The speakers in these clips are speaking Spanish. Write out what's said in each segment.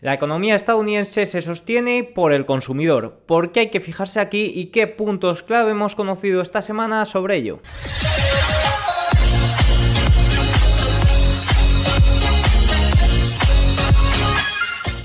La economía estadounidense se sostiene por el consumidor. ¿Por qué hay que fijarse aquí y qué puntos clave hemos conocido esta semana sobre ello?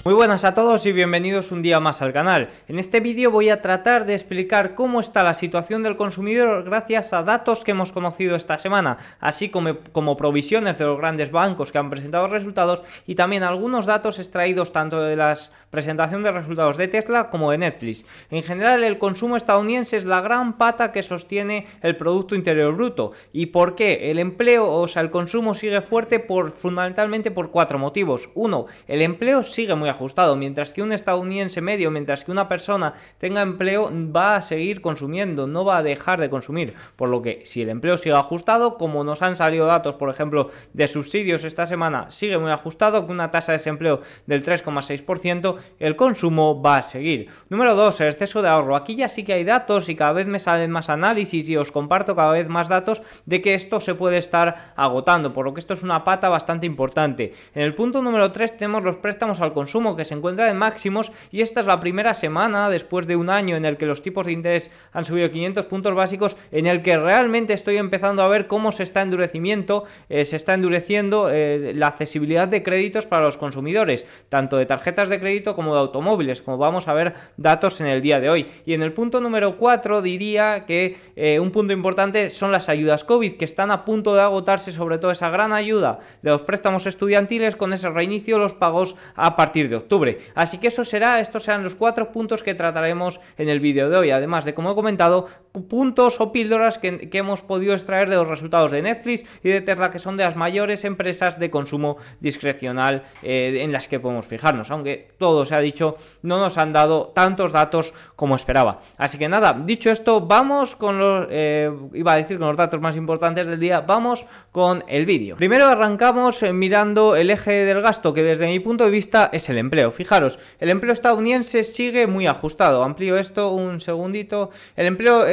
Muy buenas a todos y bienvenidos un día más al canal. En este vídeo voy a tratar de explicar cómo está la situación del consumidor gracias a datos que hemos conocido esta semana, así como, como provisiones de los grandes bancos que han presentado resultados y también algunos datos extraídos tanto de las presentación de resultados de Tesla como de Netflix. En general, el consumo estadounidense es la gran pata que sostiene el Producto Interior Bruto. ¿Y por qué? El empleo, o sea, el consumo sigue fuerte por fundamentalmente por cuatro motivos. Uno, el empleo sigue muy ajustado, mientras que un estadounidense medio, mientras que una persona tenga empleo, va a seguir consumiendo, no va a dejar de consumir. Por lo que si el empleo sigue ajustado, como nos han salido datos, por ejemplo, de subsidios esta semana, sigue muy ajustado, con una tasa de desempleo del 3,6%, el consumo va a seguir. Número 2, el exceso de ahorro. Aquí ya sí que hay datos y cada vez me salen más análisis y os comparto cada vez más datos de que esto se puede estar agotando, por lo que esto es una pata bastante importante. En el punto número 3 tenemos los préstamos al consumo que se encuentran en máximos y esta es la primera semana después de un año en el que los tipos de interés han subido 500 puntos básicos en el que realmente estoy empezando a ver cómo se está endurecimiento, eh, se está endureciendo eh, la accesibilidad de créditos para los consumidores, tanto de tarjetas de crédito como de automóviles, como vamos a ver datos en el día de hoy. Y en el punto número 4 diría que eh, un punto importante son las ayudas COVID, que están a punto de agotarse, sobre todo esa gran ayuda de los préstamos estudiantiles con ese reinicio de los pagos a partir de octubre. Así que eso será, estos serán los cuatro puntos que trataremos en el vídeo de hoy, además de, como he comentado, puntos o píldoras que, hemos podido extraer de los resultados de Netflix y de Tesla, que son de las mayores empresas de consumo discrecional eh, en las que podemos fijarnos, aunque todo se ha dicho, no nos han dado tantos datos como esperaba. Así que nada, dicho esto, vamos con los, eh, iba a decir con los datos más importantes del día, vamos con el vídeo. Primero arrancamos eh, mirando el eje del gasto, que desde mi punto de vista es el empleo. Fijaros, el empleo estadounidense sigue muy ajustado. Amplío esto un segundito. El empleo,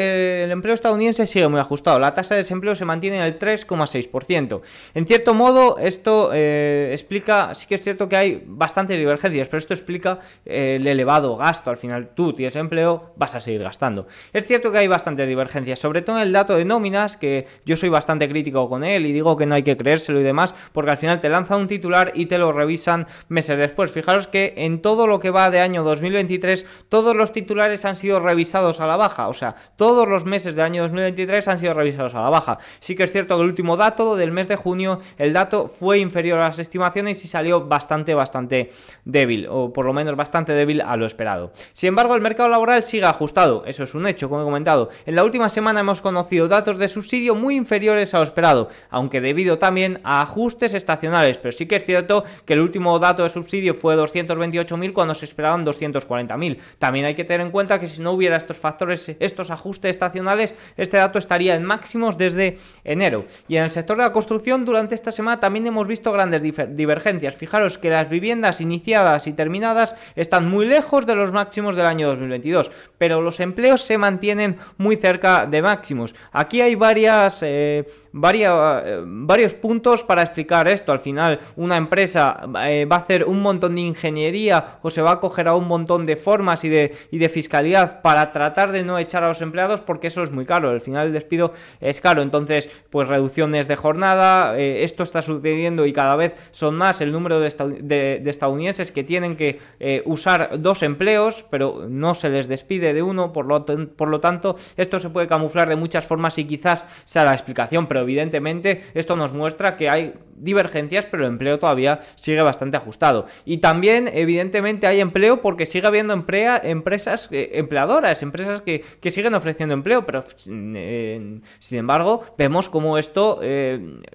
el empleo estadounidense sigue muy ajustado. La tasa de desempleo se mantiene en el 3,6%. En cierto modo, esto explica, sí que es cierto que hay bastantes divergencias, pero esto explica eh, el elevado gasto. Al final tú tienes empleo, vas a seguir gastando. Es cierto que hay bastantes divergencias, sobre todo en el dato de nóminas, que yo soy bastante crítico con él y digo que no hay que creérselo y demás, porque al final te lanza un titular y te lo revisan meses después. Fijaros que en todo lo que va de año 2023, todos los titulares han sido revisados a la baja, o sea, todos los meses de año 2023 han sido revisados a la baja. Sí que es cierto que el último dato del mes de junio, el dato fue inferior a las estimaciones y salió bastante, bastante débil, o por lo menos bastante débil a lo esperado. Sin embargo, el mercado laboral sigue ajustado, eso es un hecho, como he comentado. En la última semana hemos conocido datos de subsidio muy inferiores a lo esperado, aunque debido también a ajustes estacionales, pero sí que es cierto que el último dato de subsidio fue 228.000 cuando se esperaban 240.000. También hay que tener en cuenta que si no hubiera estos factores, estos ajustes estacionales, este dato estaría en máximos desde enero. Y en el sector de la construcción, durante esta semana también hemos visto grandes divergencias. Fijaros que las viviendas iniciadas y terminadas están muy lejos de los máximos del año 2022, pero los empleos se mantienen muy cerca de máximos. Aquí hay varias, eh, eh, varios puntos para explicar esto. Al final, una empresa eh, va a hacer un montón de ingeniería o se va a coger a un montón de formas y de, y de fiscalidad para tratar de no echar a los empleados porque eso es muy caro. Al final, el despido es caro. Entonces, pues reducciones de jornada, esto está sucediendo y cada vez son más el número de estadounidenses que tienen que eh, usar dos empleos, pero no se les despide de uno, por lo, por lo tanto, esto se puede camuflar de muchas formas y quizás sea la explicación, pero evidentemente esto nos muestra que hay divergencias, pero el empleo todavía sigue bastante ajustado. Y también, evidentemente, hay empleo porque sigue habiendo empresas eh, empleadoras, empresas que, siguen ofreciendo empleo, pero eh, sin embargo, vemos como esto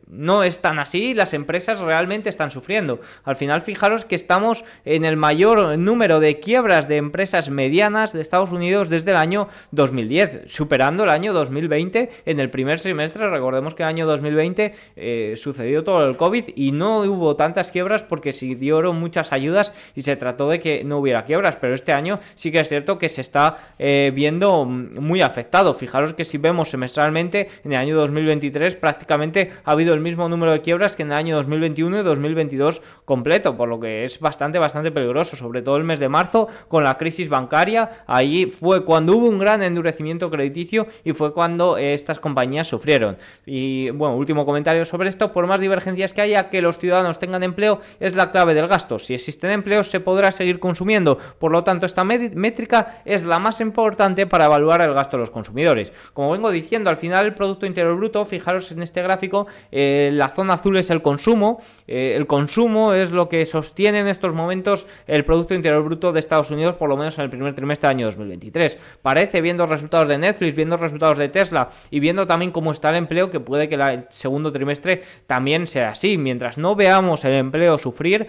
no es tan así, las empresas realmente están sufriendo. Al final, fijaros que estamos en el mayor número de quiebras de empresas medianas de Estados Unidos desde el año 2010, superando el año 2020 en el primer semestre. Recordemos que el año 2020 eh, sucedió todo el COVID y no hubo tantas quiebras porque se dieron muchas ayudas y se trató de que no hubiera quiebras, pero este año sí que es cierto que se está eh, viendo muy afectado. Fijaros que si vemos semestralmente, en el año 2023 prácticamente ha habido el mismo número de quiebras que en el año 2021 y 2022 completo, por lo que es bastante, bastante peligroso, sobre todo el mes de marzo con la crisis bancaria, ahí fue cuando hubo un gran endurecimiento crediticio y fue cuando eh, estas compañías sufrieron. Y bueno, último comentario sobre esto, por más divergencias que haya, que los ciudadanos tengan empleo es la clave del gasto. Si existen empleos se podrá seguir consumiendo, por lo tanto esta métrica es la más importante para evaluar el gasto de los consumidores. Como vengo diciendo, al final el Producto Interior Bruto, fijaros en este gráfico, eh, la zona azul es el consumo, eh, el consumo es lo que sostiene en estos momentos el Producto Interior Bruto de Estados Unidos, por lo menos en el primer trimestre del año 2023. Parece, viendo resultados de Netflix, viendo resultados de Tesla y viendo también cómo está el empleo, que puede que el segundo trimestre también sea así. Mientras no veamos el empleo sufrir,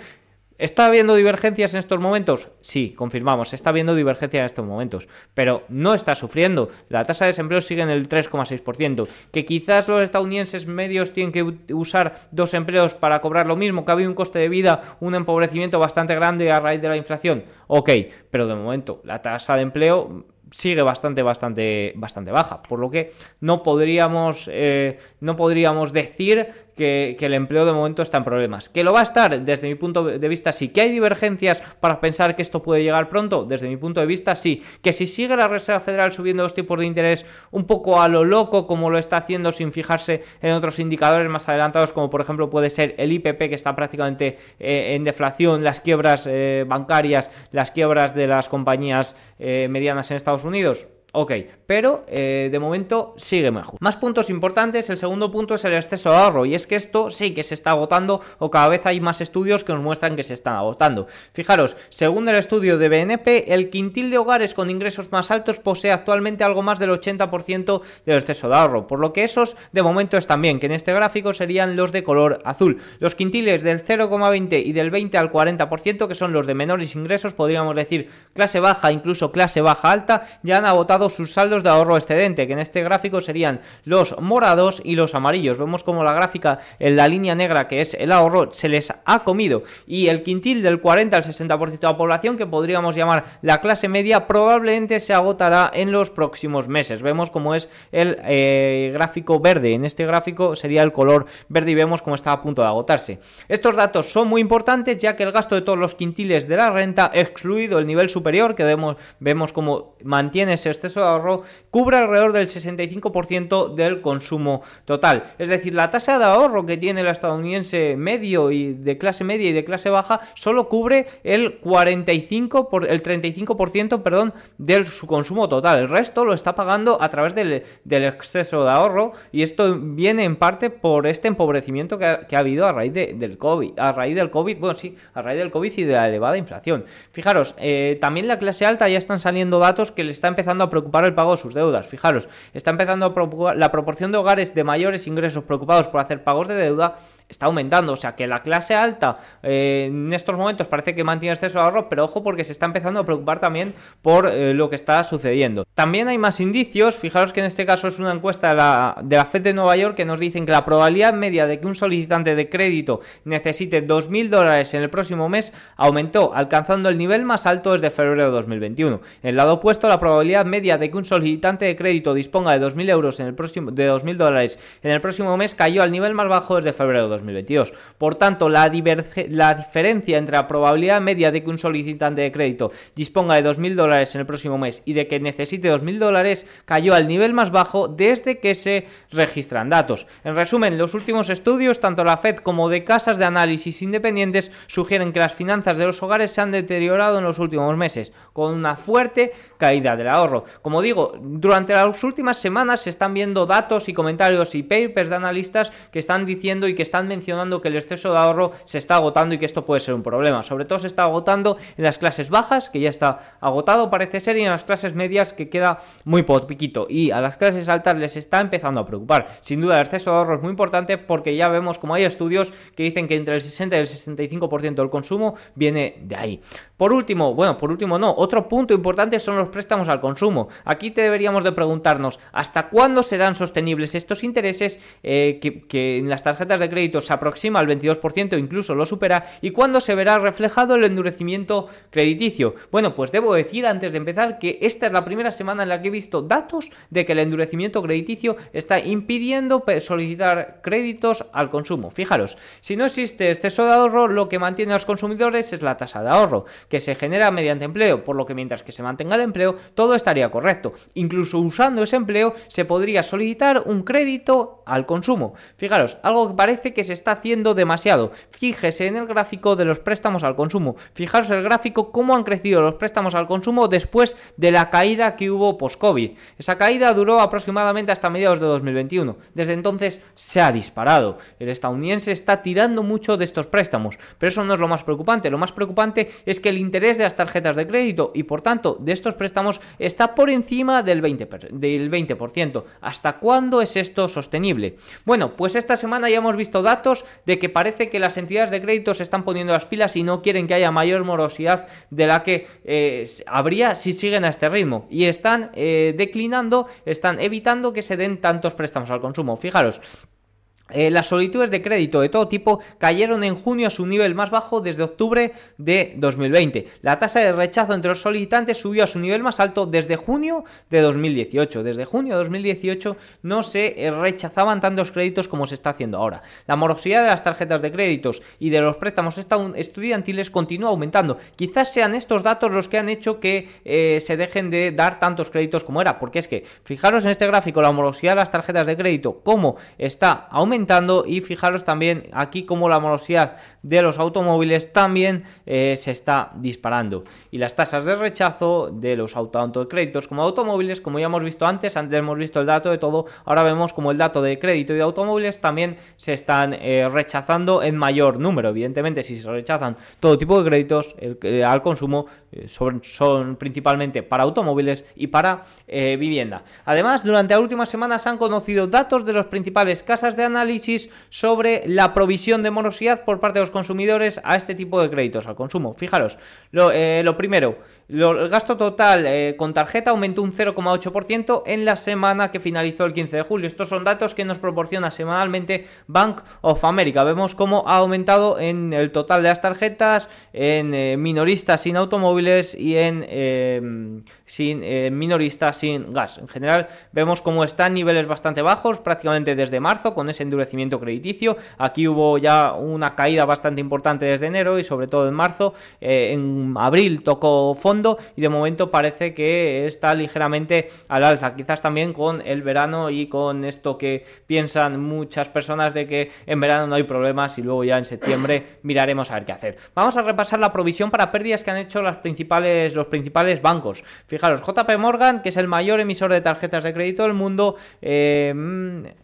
¿Está habiendo divergencias en estos momentos? Sí, confirmamos, está habiendo divergencias en estos momentos, pero no está sufriendo. La tasa de desempleo sigue en el 3,6%. Que quizás los estadounidenses medios tienen que usar dos empleos para cobrar lo mismo, que ha habido un coste de vida, un empobrecimiento bastante grande a raíz de la inflación. Ok, pero de momento la tasa de empleo sigue bastante, bastante, bastante baja. Por lo que no podríamos, eh, no podríamos decir que, el empleo de momento está en problemas. ¿Que lo va a estar? Desde mi punto de vista, sí. ¿Que hay divergencias para pensar que esto puede llegar pronto? Desde mi punto de vista, sí. ¿Que si sigue la Reserva Federal subiendo los tipos de interés un poco a lo loco, como lo está haciendo sin fijarse en otros indicadores más adelantados, como por ejemplo puede ser el IPP, que está prácticamente eh, en deflación, las quiebras eh, bancarias, las quiebras de las compañías eh, medianas en Estados Unidos? Ok, pero eh, de momento sigue mejor. Más puntos importantes, el segundo punto es el exceso de ahorro y es que esto sí que se está agotando o cada vez hay más estudios que nos muestran que se están agotando. Fijaros, según el estudio de BNP, el quintil de hogares con ingresos más altos posee actualmente algo más del 80% del exceso de ahorro, por lo que esos de momento están bien, que en este gráfico serían los de color azul. Los quintiles del 0,20 y del 20 al 40%, que son los de menores ingresos, podríamos decir clase baja, incluso clase baja alta, ya han agotado sus saldos de ahorro excedente, que en este gráfico serían los morados y los amarillos. Vemos como la gráfica en la línea negra, que es el ahorro, se les ha comido. Y el quintil del 40 al 60% de la población, que podríamos llamar la clase media, probablemente se agotará en los próximos meses. Vemos como es el eh, gráfico verde. En este gráfico sería el color verde y vemos cómo está a punto de agotarse. Estos datos son muy importantes ya que el gasto de todos los quintiles de la renta, excluido el nivel superior, que vemos, vemos como mantiene ese de ahorro cubre alrededor del 65% del consumo total. Es decir, la tasa de ahorro que tiene el estadounidense medio y de clase media y de clase baja solo cubre el 45 por, el 35% perdón, de su consumo total. El resto lo está pagando a través del, exceso de ahorro y esto viene en parte por este empobrecimiento que ha, habido a raíz del COVID. A raíz del COVID, bueno, sí, a raíz del COVID y de la elevada inflación. Fijaros, eh, también la clase alta ya están saliendo datos que le está empezando a preocupar el pago de sus deudas. Fijaros, está empezando a la proporción de hogares de mayores ingresos preocupados por hacer pagos de deuda está aumentando. O sea que la clase alta eh, en estos momentos parece que mantiene exceso de ahorro, pero ojo porque se está empezando a preocupar también por eh, lo que está sucediendo. También hay más indicios, fijaros que en este caso es una encuesta de la, de la FED de Nueva York que nos dicen que la probabilidad media de que un solicitante de crédito necesite 2.000 dólares en el próximo mes aumentó, alcanzando el nivel más alto desde febrero de 2021. En el lado opuesto, la probabilidad media de que un solicitante de crédito disponga de 2.000 euros en el próximo, de 2.000 dólares en el próximo mes cayó al nivel más bajo desde febrero de 2022. Por tanto, la, diferencia entre la probabilidad media de que un solicitante de crédito disponga de 2.000 dólares en el próximo mes y de que necesite 2.000 dólares cayó al nivel más bajo desde que se registran datos. En resumen, los últimos estudios, tanto la Fed como de casas de análisis independientes, sugieren que las finanzas de los hogares se han deteriorado en los últimos meses, con una fuerte caída del ahorro. Como digo, durante las últimas semanas se están viendo datos y comentarios y papers de analistas que están diciendo y que están mencionando que el exceso de ahorro se está agotando y que esto puede ser un problema. Sobre todo se está agotando en las clases bajas, que ya está agotado parece ser, y en las clases medias que queda muy poquito. Y a las clases altas les está empezando a preocupar. Sin duda el exceso de ahorro es muy importante porque ya vemos como hay estudios que dicen que entre el 60 y el 65% del consumo viene de ahí. Por último, bueno, por último no, otro punto importante son los préstamos al consumo. Aquí te deberíamos de preguntarnos hasta cuándo serán sostenibles estos intereses eh, que, en las tarjetas de crédito se aproxima al 22%, incluso lo supera, y cuándo se verá reflejado el endurecimiento crediticio. Bueno, pues debo decir antes de empezar que esta es la primera semana en la que he visto datos de que el endurecimiento crediticio está impidiendo solicitar créditos al consumo. Fijaros, si no existe exceso de ahorro, lo que mantiene a los consumidores es la tasa de ahorro que se genera mediante empleo, por lo que mientras que se mantenga el empleo, todo estaría correcto. Incluso usando ese empleo, se podría solicitar un crédito al consumo. Fijaros, algo que parece que se está haciendo demasiado. Fíjese en el gráfico de los préstamos al consumo. Fijaros el gráfico cómo han crecido los préstamos al consumo después de la caída que hubo post-COVID. Esa caída duró aproximadamente hasta mediados de 2021. Desde entonces se ha disparado. El estadounidense está tirando mucho de estos préstamos, pero eso no es lo más preocupante. Lo más preocupante es que el interés de las tarjetas de crédito y por tanto de estos préstamos está por encima del 20%. Del 20%. ¿Hasta cuándo es esto sostenible? Bueno, pues esta semana ya hemos visto datos de que parece que las entidades de crédito se están poniendo las pilas y no quieren que haya mayor morosidad de la que eh, habría si siguen a este ritmo y están eh, declinando, están evitando que se den tantos préstamos al consumo. Fijaros, eh, las solicitudes de crédito de todo tipo cayeron en junio a su nivel más bajo desde octubre de 2020. La tasa de rechazo entre los solicitantes subió a su nivel más alto desde junio de 2018. Desde junio de 2018 no se eh, rechazaban tantos créditos como se está haciendo ahora. La morosidad de las tarjetas de créditos y de los préstamos estudiantiles continúa aumentando. Quizás sean estos datos los que han hecho que eh, se dejen de dar tantos créditos como era. Porque es que, fijaros en este gráfico, la morosidad de las tarjetas de crédito, cómo está aumentando y fijaros también aquí como la morosidad de los automóviles también eh, se está disparando y las tasas de rechazo de los auto, tanto de créditos como automóviles como ya hemos visto antes, antes hemos visto el dato de todo, ahora vemos como el dato de crédito y de automóviles también se están eh, rechazando en mayor número, evidentemente si se rechazan todo tipo de créditos eh, al consumo son, son, principalmente para automóviles y para vivienda. Además, durante las últimas semanas se han conocido datos de las principales casas de análisis sobre la provisión de morosidad por parte de los consumidores a este tipo de créditos al consumo. Fijaros, lo, eh, lo primero, el gasto total eh, con tarjeta aumentó un 0,8% en la semana que finalizó el 15 de julio. Estos son datos que nos proporciona semanalmente Bank of America. Vemos cómo ha aumentado en el total de las tarjetas, en eh, minoristas sin automóviles y en eh, sin minoristas sin gas. En general vemos cómo están niveles bastante bajos, prácticamente desde marzo, con ese endurecimiento crediticio. Aquí hubo ya una caída bastante importante desde enero y sobre todo en marzo. en abril tocó fondo y de momento parece que está ligeramente al alza. Quizás también con el verano y con esto que piensan muchas personas de que en verano no hay problemas y luego ya en septiembre miraremos a ver qué hacer. Vamos a repasar la provisión para pérdidas que han hecho las principales, los principales bancos. Fijaros, JP Morgan, que es el mayor emisor de tarjetas de crédito del mundo, eh,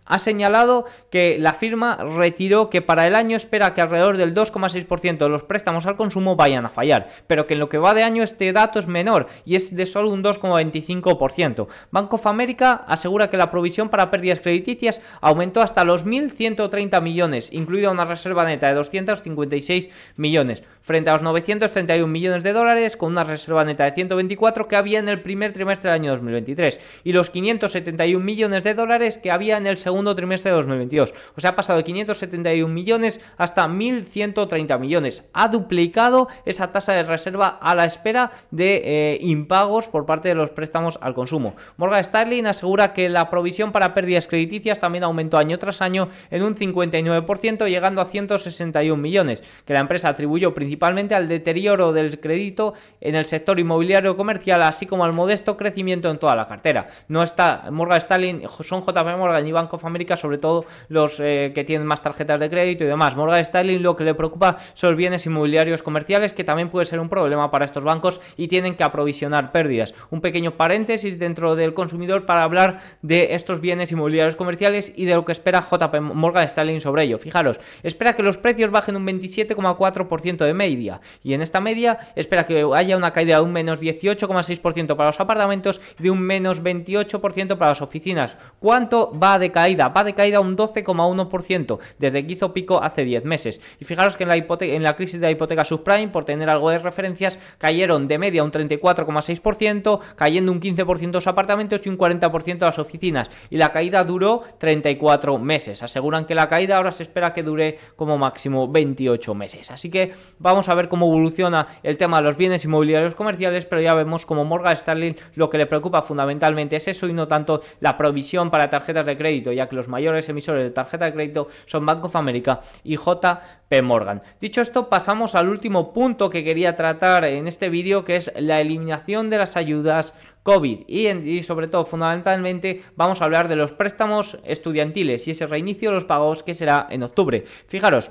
ha señalado que la firma retiró que para el año espera que alrededor del 2,6% de los préstamos al consumo vayan a fallar, pero que en lo que va de año este dato es menor y es de solo un 2,25%. Bank of America asegura que la provisión para pérdidas crediticias aumentó hasta los 1.130 millones, incluida una reserva neta de 256 millones frente a los 931 millones de dólares con una reserva neta de 124 que había en el primer trimestre del año 2023 y los 571 millones de dólares que había en el segundo trimestre de 2022. O sea, ha pasado de 571 millones hasta 1.130 millones. Ha duplicado esa tasa de reserva a la espera de eh, impagos por parte de los préstamos al consumo. Morgan Stanley asegura que la provisión para pérdidas crediticias también aumentó año tras año en un 59%, llegando a 161 millones, que la empresa atribuyó principalmente principalmente al deterioro del crédito en el sector inmobiliario comercial, así como al modesto crecimiento en toda la cartera. No está Morgan Stanley, son JP Morgan y Bank of America, sobre todo los eh, que tienen más tarjetas de crédito y demás. Morgan Stanley lo que le preocupa son los bienes inmobiliarios comerciales, que también puede ser un problema para estos bancos y tienen que aprovisionar pérdidas. Un pequeño paréntesis dentro del consumidor para hablar de estos bienes inmobiliarios comerciales y de lo que espera JP Morgan Stanley sobre ello. Fijaros, espera que los precios bajen un 27,4% de media y en esta media espera que haya una caída de un menos 18,6% para los apartamentos y de un menos 28% para las oficinas. ¿Cuánto va de caída? Va de caída un 12,1% desde que hizo pico hace 10 meses. Y fijaros que en la, en la crisis de la hipoteca subprime, por tener algo de referencias, cayeron de media un 34,6%, cayendo un 15% los apartamentos y un 40% las oficinas. Y la caída duró 34 meses. Aseguran que la caída ahora se espera que dure como máximo 28 meses. Así que vamos a ver cómo evoluciona el tema de los bienes inmobiliarios comerciales, pero ya vemos como Morgan Stanley lo que le preocupa fundamentalmente es eso y no tanto la provisión para tarjetas de crédito, ya que los mayores emisores de tarjeta de crédito son Bank of America y JP Morgan. Dicho esto, pasamos al último punto que quería tratar en este vídeo, que es la eliminación de las ayudas COVID y, y, sobre todo fundamentalmente vamos a hablar de los préstamos estudiantiles y ese reinicio de los pagos que será en octubre. Fijaros,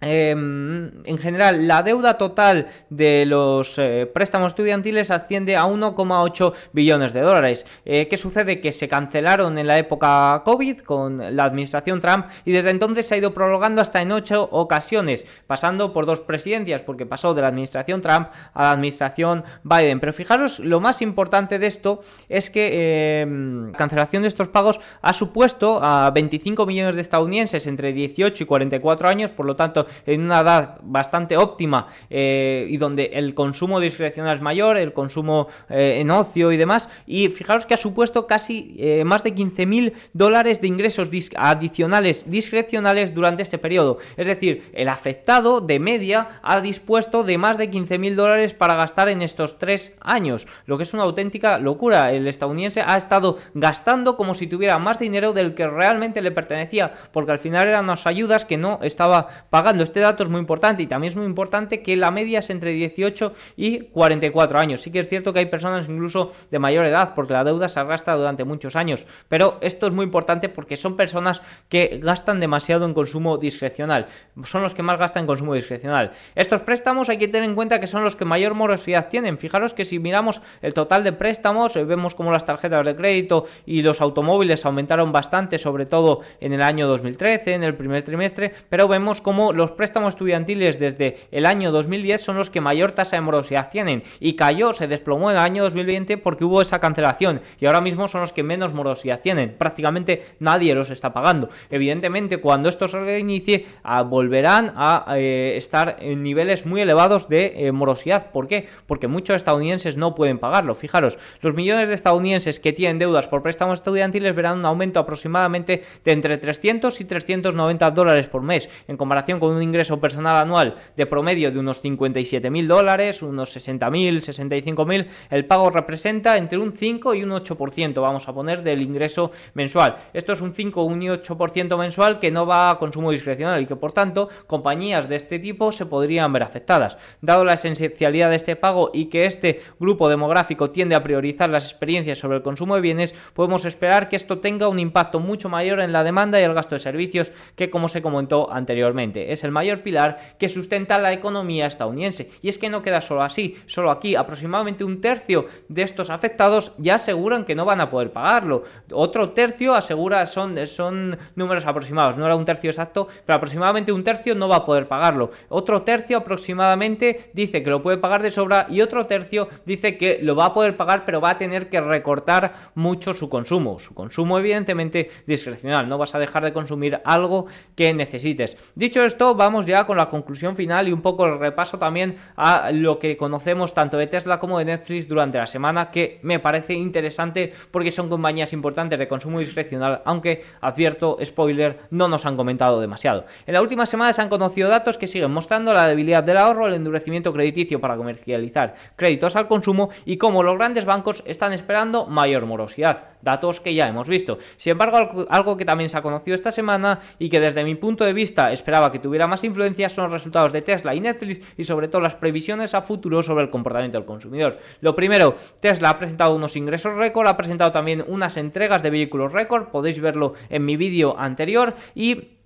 Em, en general, la deuda total de los eh, préstamos estudiantiles asciende a 1,8 billones de dólares. Eh, ¿Qué sucede? Que se cancelaron en la época COVID con la administración Trump y desde entonces se ha ido prolongando hasta en ocho ocasiones, pasando por dos presidencias, porque pasó de la administración Trump a la administración Biden. Pero fijaros, lo más importante de esto es que em, la cancelación de estos pagos ha supuesto a 25 millones de estadounidenses entre 18 y 44 años, por lo tanto, en una edad bastante óptima eh, y donde el consumo discrecional es mayor, el consumo eh, en ocio y demás. Y fijaros que ha supuesto casi eh, más de 15.000 dólares de ingresos adicionales discrecionales durante este periodo. Es decir, el afectado de media ha dispuesto de más de 15.000 dólares para gastar en estos tres años, lo que es una auténtica locura. El estadounidense ha estado gastando como si tuviera más dinero del que realmente le pertenecía, porque al final eran unas ayudas que no estaba pagando este dato es muy importante y también es muy importante que la media es entre 18 y 44 años. Sí que es cierto que hay personas incluso de mayor edad porque la deuda se arrastra durante muchos años, pero esto es muy importante porque son personas que gastan demasiado en consumo discrecional. Son los que más gastan en consumo discrecional. Estos préstamos hay que tener en cuenta que son los que mayor morosidad tienen. Fijaros que si miramos el total de préstamos, eh, vemos como las tarjetas de crédito y los automóviles aumentaron bastante, sobre todo en el año 2013, en el primer trimestre, pero vemos como los préstamos estudiantiles desde el año 2010 son los que mayor tasa de morosidad tienen y cayó, se desplomó en el año 2020 porque hubo esa cancelación y ahora mismo son los que menos morosidad tienen. Prácticamente nadie los está pagando. Evidentemente, cuando esto se reinicie, ah, volverán a eh, estar en niveles muy elevados de eh, morosidad. ¿Por qué? Porque muchos estadounidenses no pueden pagarlo. Fijaros, los millones de estadounidenses que tienen deudas por préstamos estudiantiles verán un aumento aproximadamente de entre 300 y 390 dólares por mes en comparación con un ingreso personal anual de promedio de unos 57 mil dólares, unos 60 mil, 65 mil, el pago representa entre un 5 y un 8%, vamos a poner, del ingreso mensual. Esto es un 5 o un 8% mensual que no va a consumo discrecional y que por tanto compañías de este tipo se podrían ver afectadas. Dado la esencialidad de este pago y que este grupo demográfico tiende a priorizar las experiencias sobre el consumo de bienes, podemos esperar que esto tenga un impacto mucho mayor en la demanda y el gasto de servicios que como se comentó anteriormente. Es el mayor pilar que sustenta la economía estadounidense. Y es que no queda solo así, solo aquí aproximadamente un tercio de estos afectados ya aseguran que no van a poder pagarlo. Otro tercio asegura, son, son números aproximados, no era un tercio exacto, pero aproximadamente un tercio no va a poder pagarlo. Otro tercio aproximadamente dice que lo puede pagar de sobra y otro tercio dice que lo va a poder pagar pero va a tener que recortar mucho su consumo. Su consumo evidentemente discrecional, no vas a dejar de consumir algo que necesites. Dicho esto, vamos ya con la conclusión final y un poco el repaso también a lo que conocemos tanto de Tesla como de Netflix durante la semana, que me parece interesante porque son compañías importantes de consumo discrecional, aunque advierto, spoiler, no nos han comentado demasiado. En la última semana se han conocido datos que siguen mostrando la debilidad del ahorro, el endurecimiento crediticio para comercializar créditos al consumo y cómo los grandes bancos están esperando mayor morosidad datos que ya hemos visto. Sin embargo, algo que también se ha conocido esta semana y que desde mi punto de vista esperaba que tuviera más influencia son los resultados de Tesla y Netflix y sobre todo las previsiones a futuro sobre el comportamiento del consumidor. Lo primero, Tesla ha presentado unos ingresos récord, ha presentado también unas entregas de vehículos récord, podéis verlo en mi vídeo anterior y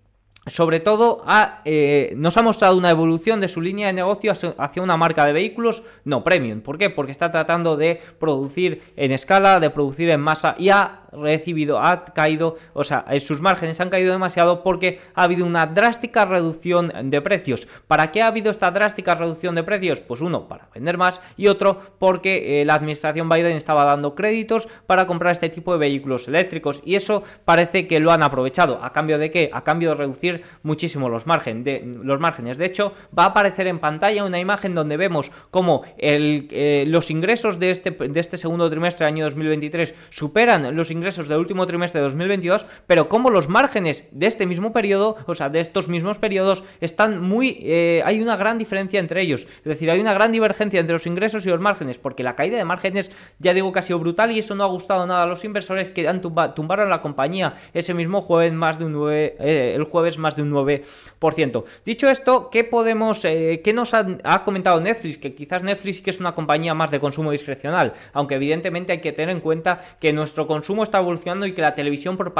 sobre todo eh, nos ha mostrado una evolución de su línea de negocio hacia una marca de vehículos no premium. ¿Por qué? Porque está tratando de producir en escala, de producir en masa y ha recibido, ha caído, o sea, eh, sus márgenes han caído demasiado porque ha habido una drástica reducción de precios. ¿Para qué ha habido esta drástica reducción de precios? Pues uno, para vender más y otro porque eh, la administración Biden estaba dando créditos para comprar este tipo de vehículos eléctricos y eso parece que lo han aprovechado. ¿A cambio de qué? A cambio de reducir muchísimo los, margen de, los márgenes. De hecho, va a aparecer en pantalla una imagen donde vemos cómo el, eh, los ingresos de este, de este segundo trimestre del año 2023 superan los ingresos ingresos del último trimestre de 2022, pero como los márgenes de este mismo periodo, o sea, de estos mismos periodos, están muy... Eh, hay una gran diferencia entre ellos. Es decir, hay una gran divergencia entre los ingresos y los márgenes, porque la caída de márgenes, ya digo que ha sido brutal y eso no ha gustado nada a los inversores que han tumbaron la compañía ese mismo jueves más de un 9, eh, el jueves más de un 9%. Dicho esto, ¿qué podemos, eh, qué nos ha, ha comentado Netflix? Que quizás Netflix que es una compañía más de consumo discrecional, aunque evidentemente hay que tener en cuenta que nuestro consumo está evolucionando y que la televisión por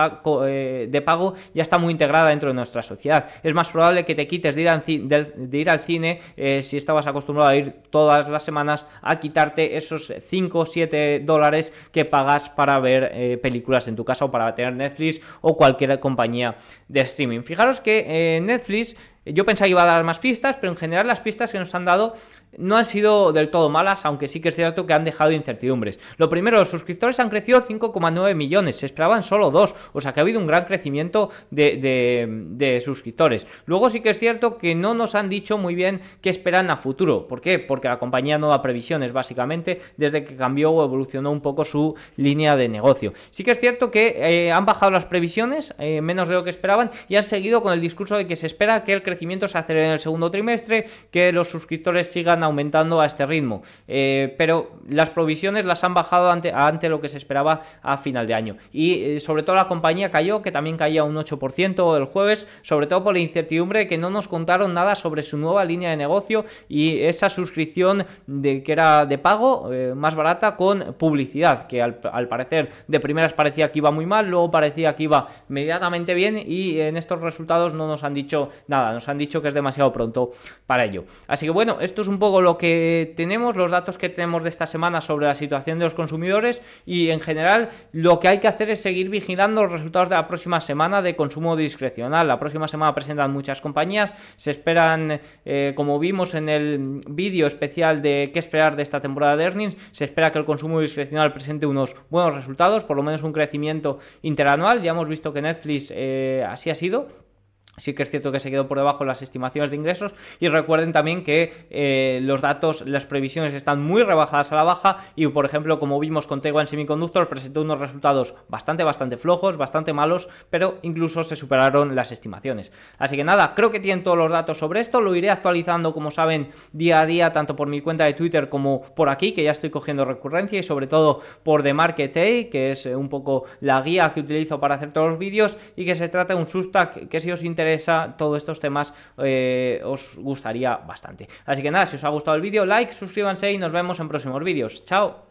eh, de pago ya está muy integrada dentro de nuestra sociedad. Es más probable que te quites de ir al, de ir al cine eh, si estabas acostumbrado a ir todas las semanas a quitarte esos 5 o 7 dólares que pagas para ver eh, películas en tu casa o para tener Netflix o cualquier compañía de streaming. Fijaros que Netflix yo pensaba que iba a dar más pistas, pero en general las pistas que nos han dado no han sido del todo malas, aunque sí que es cierto que han dejado incertidumbres. Lo primero, los suscriptores han crecido 5,9 millones, se esperaban solo 2, o sea que ha habido un gran crecimiento de, suscriptores. Luego sí que es cierto que no nos han dicho muy bien qué esperan a futuro. ¿Por qué? Porque la compañía no da previsiones, básicamente, desde que cambió o evolucionó un poco su línea de negocio. Sí que es cierto que eh, han bajado las previsiones, eh, menos de lo que esperaban, y han seguido con el discurso de que se espera que el crecimiento se acelere en el segundo trimestre, que los suscriptores sigan aumentando a este ritmo. Eh, pero las provisiones las han bajado ante, ante, lo que se esperaba a final de año. Y eh, sobre todo la compañía cayó, que también caía un 8% el jueves, sobre todo por la incertidumbre de que no nos contaron nada sobre su nueva línea de negocio y esa suscripción de que era de pago eh, más barata con publicidad, que al, al parecer de primeras parecía que iba muy mal, luego parecía que iba medianamente bien y en estos resultados no nos han dicho nada, han dicho que es demasiado pronto para ello. Así que bueno, esto es un poco lo que tenemos, los datos que tenemos de esta semana sobre la situación de los consumidores y en general lo que hay que hacer es seguir vigilando los resultados de la próxima semana de consumo discrecional. La próxima semana presentan muchas compañías, se esperan, eh, como vimos en el vídeo especial de qué esperar de esta temporada de earnings, se espera que el consumo discrecional presente unos buenos resultados, por lo menos un crecimiento interanual. Ya hemos visto que Netflix eh, así ha sido. Sí que es cierto que se quedó por debajo de las estimaciones de ingresos y recuerden también que eh, los datos, las previsiones están muy rebajadas a la baja y por ejemplo como vimos con Taiwan Semiconductor presentó unos resultados bastante bastante flojos, bastante malos, pero incluso se superaron las estimaciones. Así que nada, creo que tienen todos los datos sobre esto, lo iré actualizando como saben día a día tanto por mi cuenta de Twitter como por aquí que ya estoy cogiendo recurrencia y sobre todo por The Market A, que es eh, un poco la guía que utilizo para hacer todos los vídeos y que se trata de un Substack que si os interesa interesa todos estos temas eh, os gustaría bastante. Así que nada, si os ha gustado el vídeo, like, suscríbanse y nos vemos en próximos vídeos. Chao.